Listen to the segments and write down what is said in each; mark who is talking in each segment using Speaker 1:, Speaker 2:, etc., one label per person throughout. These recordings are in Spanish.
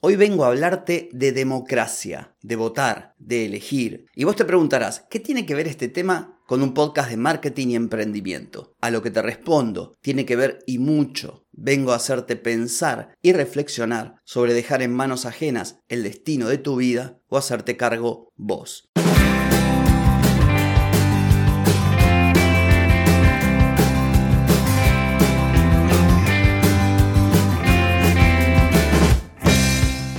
Speaker 1: Hoy vengo a hablarte de democracia, de votar, de elegir. Y vos te preguntarás, ¿qué tiene que ver este tema con un podcast de marketing y emprendimiento? A lo que te respondo, tiene que ver y mucho. Vengo a hacerte pensar y reflexionar sobre dejar en manos ajenas el destino de tu vida o hacerte cargo vos.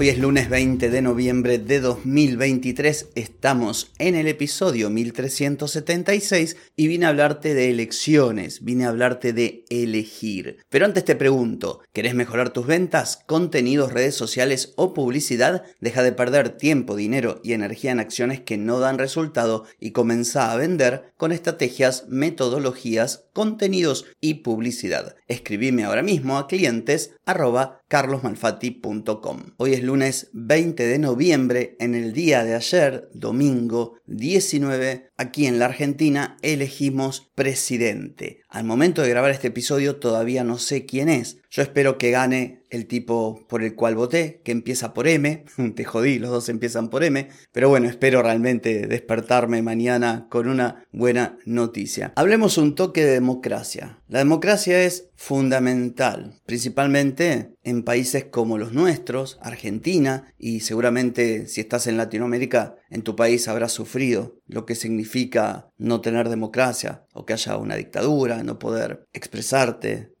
Speaker 1: Hoy es lunes 20 de noviembre de 2023, estamos en el episodio 1376 y vine a hablarte de elecciones, vine a hablarte de elegir. Pero antes te pregunto, ¿querés mejorar tus ventas, contenidos, redes sociales o publicidad? Deja de perder tiempo, dinero y energía en acciones que no dan resultado y comenzá a vender con estrategias, metodologías, contenidos y publicidad. Escribime ahora mismo a clientes. Hoy es lunes 20 de noviembre, en el día de ayer, domingo 19, aquí en la Argentina elegimos presidente. Al momento de grabar este episodio todavía no sé quién es. Yo espero que gane el tipo por el cual voté, que empieza por M. Te jodí, los dos empiezan por M. Pero bueno, espero realmente despertarme mañana con una buena noticia. Hablemos un toque de democracia. La democracia es fundamental, principalmente en países como los nuestros, Argentina, y seguramente si estás en Latinoamérica, en tu país habrás sufrido lo que significa no tener democracia o que haya una dictadura, no poder expresarte,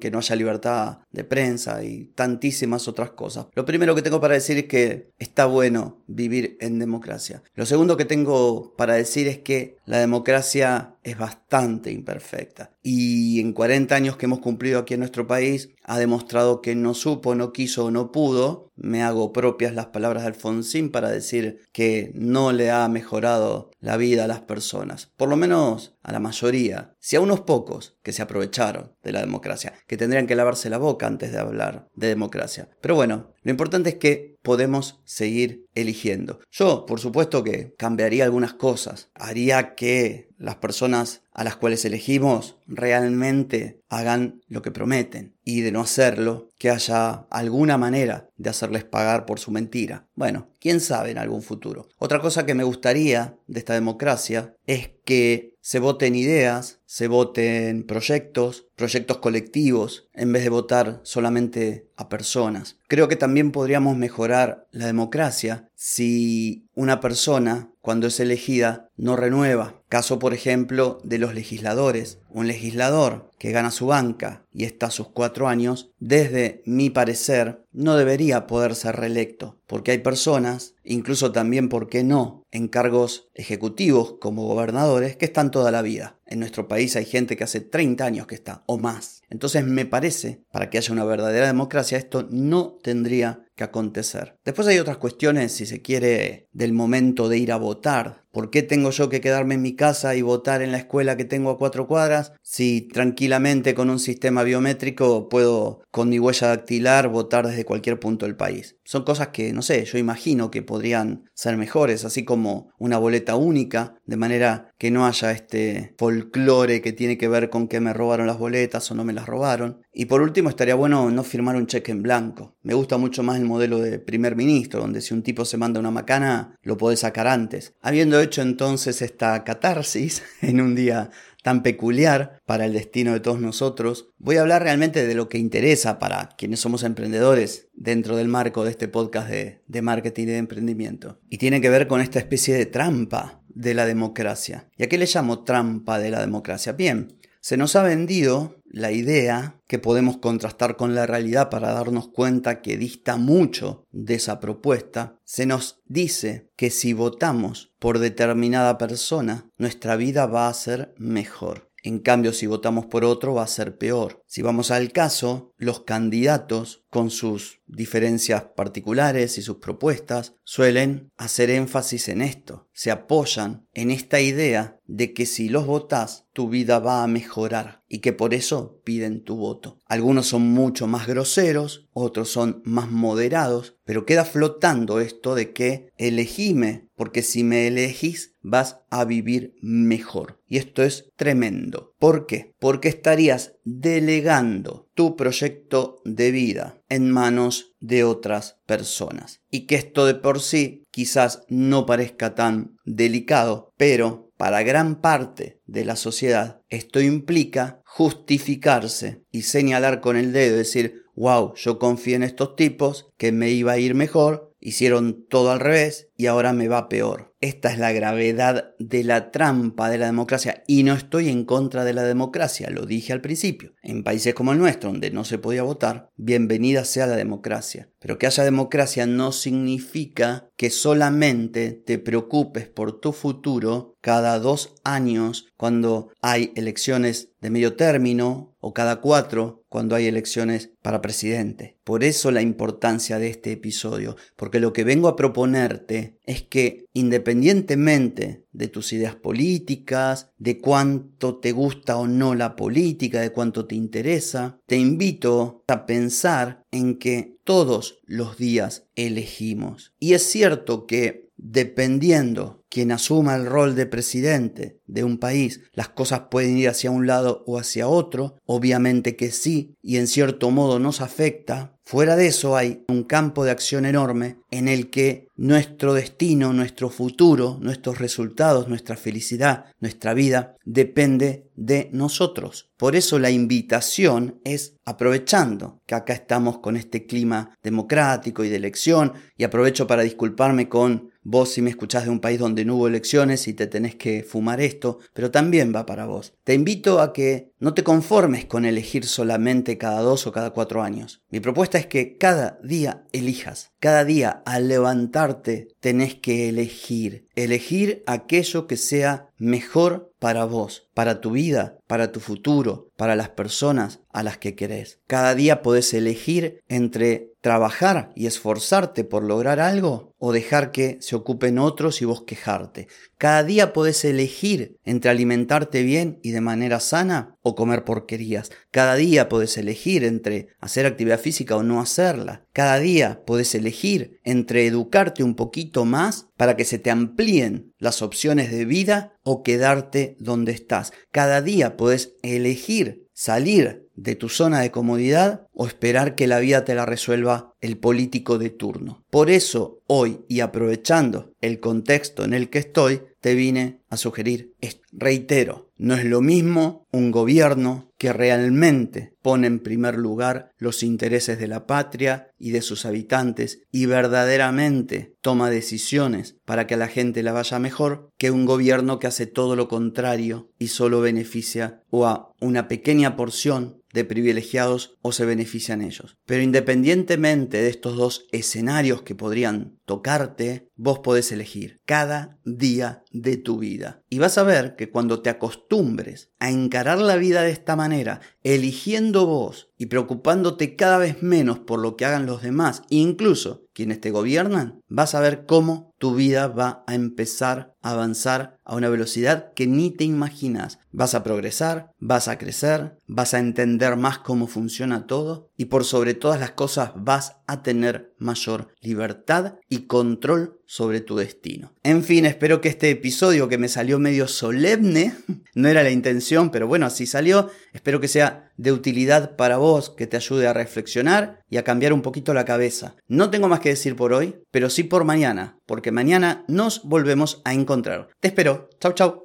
Speaker 1: que no haya libertad de prensa y tantísimas otras cosas. Lo primero que tengo para decir es que está bueno vivir en democracia. Lo segundo que tengo para decir es que la democracia es bastante imperfecta. Y en 40 años que hemos cumplido aquí en nuestro país, ha demostrado que no supo, no quiso no pudo. Me hago propias las palabras de Alfonsín para decir que no le ha mejorado la vida a las personas. Por lo menos a la mayoría. Si a unos pocos que se aprovecharon de la democracia, que tendrían que lavarse la boca antes de hablar de democracia. Pero bueno, lo importante es que podemos seguir eligiendo. Yo, por supuesto que cambiaría algunas cosas. Haría que las personas a las cuales elegimos realmente hagan lo que prometen y de no hacerlo, que haya alguna manera de hacerles pagar por su mentira. Bueno, quién sabe en algún futuro. Otra cosa que me gustaría de esta democracia es que se voten ideas, se voten proyectos, proyectos colectivos, en vez de votar solamente a personas. Creo que también podríamos mejorar la democracia si una persona, cuando es elegida, no renueva. Caso, por ejemplo, de los legisladores. Un legislador que gana su banca y está a sus cuatro años, desde mi parecer, no debería poder ser reelecto, porque hay personas, incluso también, ¿por qué no?, en cargos ejecutivos como gobernadores, que están toda la vida. En nuestro país hay gente que hace 30 años que está, o más. Entonces me parece, para que haya una verdadera democracia, esto no tendría que acontecer. Después hay otras cuestiones, si se quiere, del momento de ir a votar. ¿Por qué tengo yo que quedarme en mi casa y votar en la escuela que tengo a cuatro cuadras si tranquilamente con un sistema biométrico puedo con mi huella dactilar votar desde cualquier punto del país? Son cosas que, no sé, yo imagino que podrían ser mejores, así como una boleta única, de manera que no haya este folclore que tiene que ver con que me robaron las boletas o no me las robaron. Y por último, estaría bueno no firmar un cheque en blanco. Me gusta mucho más el modelo de primer ministro, donde si un tipo se manda una macana, lo puede sacar antes. Habiendo entonces esta catarsis en un día tan peculiar para el destino de todos nosotros, voy a hablar realmente de lo que interesa para quienes somos emprendedores dentro del marco de este podcast de, de marketing y de emprendimiento. Y tiene que ver con esta especie de trampa de la democracia. ¿Y a qué le llamo trampa de la democracia? Bien, se nos ha vendido la idea que podemos contrastar con la realidad para darnos cuenta que dista mucho de esa propuesta. Se nos dice que si votamos por determinada persona, nuestra vida va a ser mejor. En cambio, si votamos por otro va a ser peor. Si vamos al caso, los candidatos con sus diferencias particulares y sus propuestas, suelen hacer énfasis en esto, se apoyan en esta idea de que si los votas, tu vida va a mejorar y que por eso piden tu voto. Algunos son mucho más groseros, otros son más moderados, pero queda flotando esto de que elegime, porque si me elegís vas a vivir mejor. Y esto es tremendo. ¿Por qué? Porque estarías delegando tu proyecto de vida en manos de otras personas. Y que esto de por sí quizás no parezca tan delicado, pero para gran parte de la sociedad esto implica justificarse y señalar con el dedo, decir, wow, yo confío en estos tipos, que me iba a ir mejor, hicieron todo al revés y ahora me va peor. Esta es la gravedad de la trampa de la democracia y no estoy en contra de la democracia, lo dije al principio. En países como el nuestro, donde no se podía votar, bienvenida sea la democracia. Pero que haya democracia no significa que solamente te preocupes por tu futuro cada dos años cuando hay elecciones de medio término o cada cuatro cuando hay elecciones para presidente. Por eso la importancia de este episodio, porque lo que vengo a proponerte es que independientemente de tus ideas políticas, de cuánto te gusta o no la política, de cuánto te interesa, te invito a pensar en que todos los días elegimos. Y es cierto que dependiendo quien asuma el rol de presidente de un país, las cosas pueden ir hacia un lado o hacia otro, obviamente que sí, y en cierto modo nos afecta. Fuera de eso hay un campo de acción enorme en el que nuestro destino, nuestro futuro, nuestros resultados, nuestra felicidad, nuestra vida depende de nosotros. Por eso la invitación es aprovechando que acá estamos con este clima democrático y de elección y aprovecho para disculparme con vos si me escuchás de un país donde no hubo elecciones y te tenés que fumar esto, pero también va para vos. Te invito a que no te conformes con elegir solamente cada dos o cada cuatro años. Mi propuesta es que cada día elijas. Cada día al levantarte tenés que elegir. Elegir aquello que sea mejor para vos, para tu vida, para tu futuro, para las personas a las que querés. Cada día podés elegir entre trabajar y esforzarte por lograr algo o dejar que se ocupen otros y vos quejarte. Cada día podés elegir entre alimentarte bien y de manera sana o comer porquerías. Cada día podés elegir entre hacer actividad física o no hacerla. Cada día podés elegir entre educarte un poquito más para que se te amplíen las opciones de vida o quedarte donde estás. Cada día podés elegir salir de tu zona de comodidad o esperar que la vida te la resuelva el político de turno. Por eso, hoy y aprovechando el contexto en el que estoy, te vine a sugerir esto. Reitero, no es lo mismo un gobierno que realmente pone en primer lugar los intereses de la patria y de sus habitantes y verdaderamente toma decisiones para que a la gente la vaya mejor que un gobierno que hace todo lo contrario y solo beneficia o a una pequeña porción de privilegiados o se benefician ellos. Pero independientemente de estos dos escenarios que podrían tocarte, vos podés elegir cada día de tu vida. Y vas a ver que cuando te acostumbres a encarar la vida de esta manera, eligiendo vos y preocupándote cada vez menos por lo que hagan los demás, incluso quienes te gobiernan, vas a ver cómo tu vida va a empezar a avanzar a una velocidad que ni te imaginas. Vas a progresar, vas a crecer, vas a entender más cómo funciona todo y por sobre todas las cosas vas a tener mayor libertad y control sobre tu destino. En fin, espero que este episodio que me salió medio solemne, no era la intención, pero bueno, así salió, espero que sea de utilidad para vos, que te ayude a reflexionar y a cambiar un poquito la cabeza. No tengo más que decir por hoy, pero sí por mañana, porque mañana nos volvemos a encontrar. Te espero. Chau, chau.